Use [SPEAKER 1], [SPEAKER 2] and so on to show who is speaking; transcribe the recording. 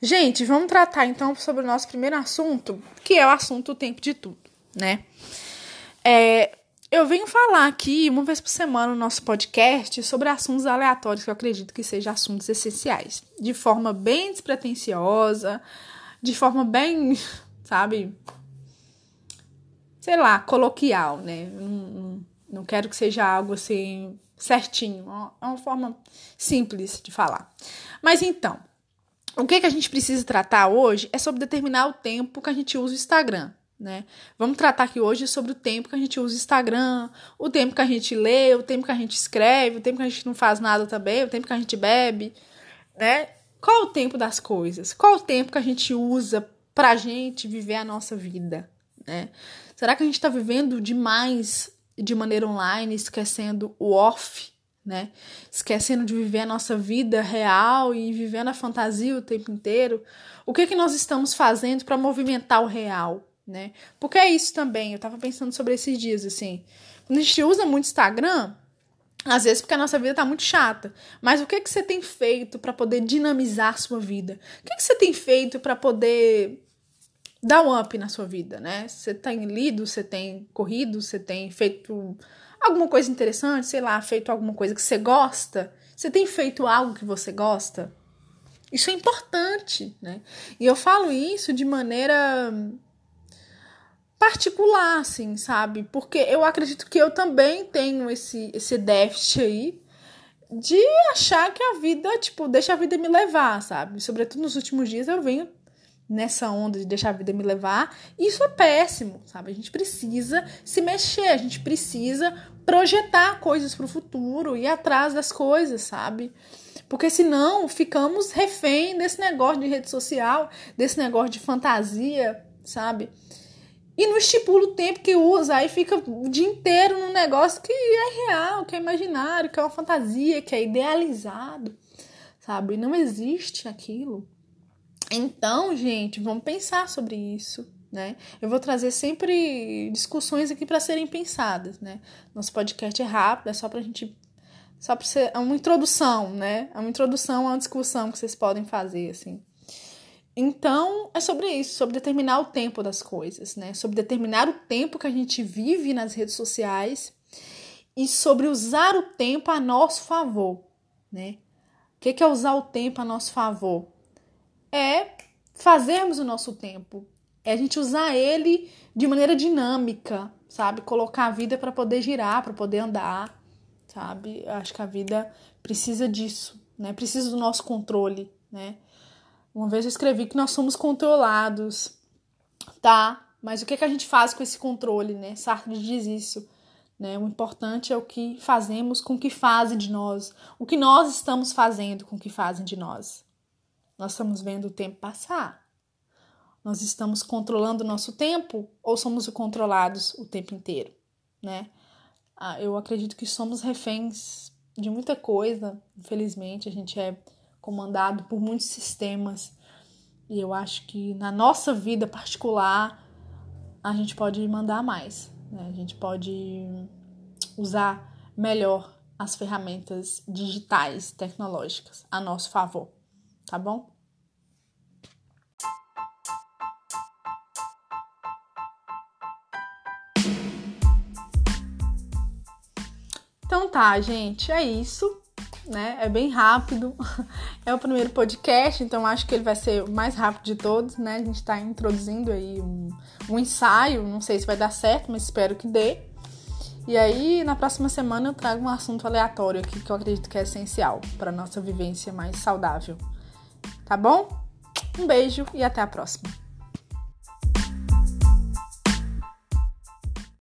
[SPEAKER 1] Gente, vamos tratar então sobre o nosso primeiro assunto, que é o assunto o tempo de tudo, né? É, eu venho falar aqui uma vez por semana no nosso podcast sobre assuntos aleatórios que eu acredito que sejam assuntos essenciais, de forma bem despretensiosa, de forma bem, sabe, sei lá, coloquial, né? Não, não, não quero que seja algo assim certinho, é uma forma simples de falar. Mas então, o que, que a gente precisa tratar hoje é sobre determinar o tempo que a gente usa o Instagram. Né? Vamos tratar aqui hoje sobre o tempo que a gente usa o Instagram, o tempo que a gente lê, o tempo que a gente escreve, o tempo que a gente não faz nada também, o tempo que a gente bebe, né? Qual o tempo das coisas? Qual o tempo que a gente usa pra gente viver a nossa vida, né? Será que a gente está vivendo demais de maneira online, esquecendo o off, né? Esquecendo de viver a nossa vida real e vivendo a fantasia o tempo inteiro. O que que nós estamos fazendo para movimentar o real, né? Porque é isso também. Eu tava pensando sobre esses dias assim. Quando a gente usa muito Instagram, às vezes porque a nossa vida tá muito chata. Mas o que que você tem feito para poder dinamizar a sua vida? O que que você tem feito para poder dar um up na sua vida, né? Você tem lido, você tem corrido, você tem feito alguma coisa interessante, sei lá, feito alguma coisa que você gosta, você tem feito algo que você gosta, isso é importante, né? E eu falo isso de maneira particular, assim, sabe? Porque eu acredito que eu também tenho esse, esse déficit aí de achar que a vida, tipo, deixa a vida me levar, sabe? Sobretudo nos últimos dias eu venho nessa onda de deixar a vida me levar, isso é péssimo, sabe? A gente precisa se mexer, a gente precisa projetar coisas para o futuro, ir atrás das coisas, sabe? Porque senão ficamos refém desse negócio de rede social, desse negócio de fantasia, sabe? E não estipula o tempo que usa, aí fica o dia inteiro num negócio que é real, que é imaginário, que é uma fantasia, que é idealizado, sabe? Não existe aquilo. Então, gente, vamos pensar sobre isso, né? Eu vou trazer sempre discussões aqui para serem pensadas, né? Nosso podcast é rápido, é só pra gente só para ser é uma introdução, né? É uma introdução a uma discussão que vocês podem fazer assim. Então, é sobre isso, sobre determinar o tempo das coisas, né? Sobre determinar o tempo que a gente vive nas redes sociais e sobre usar o tempo a nosso favor, né? O que é usar o tempo a nosso favor? É fazermos o nosso tempo, é a gente usar ele de maneira dinâmica, sabe? Colocar a vida para poder girar, para poder andar, sabe? Acho que a vida precisa disso, né? Precisa do nosso controle, né? Uma vez eu escrevi que nós somos controlados, tá? Mas o que, é que a gente faz com esse controle, né? Sartre diz isso. Né? O importante é o que fazemos com o que fazem de nós, o que nós estamos fazendo com o que fazem de nós. Nós estamos vendo o tempo passar. Nós estamos controlando o nosso tempo ou somos controlados o tempo inteiro, né? Ah, eu acredito que somos reféns de muita coisa. Infelizmente, a gente é comandado por muitos sistemas. E eu acho que na nossa vida particular a gente pode mandar mais. Né? A gente pode usar melhor as ferramentas digitais, tecnológicas a nosso favor tá bom? Então tá, gente, é isso, né? É bem rápido. É o primeiro podcast, então acho que ele vai ser o mais rápido de todos, né? A gente tá introduzindo aí um, um ensaio, não sei se vai dar certo, mas espero que dê. E aí, na próxima semana eu trago um assunto aleatório aqui que eu acredito que é essencial para nossa vivência mais saudável. Tá bom? Um beijo e até a próxima.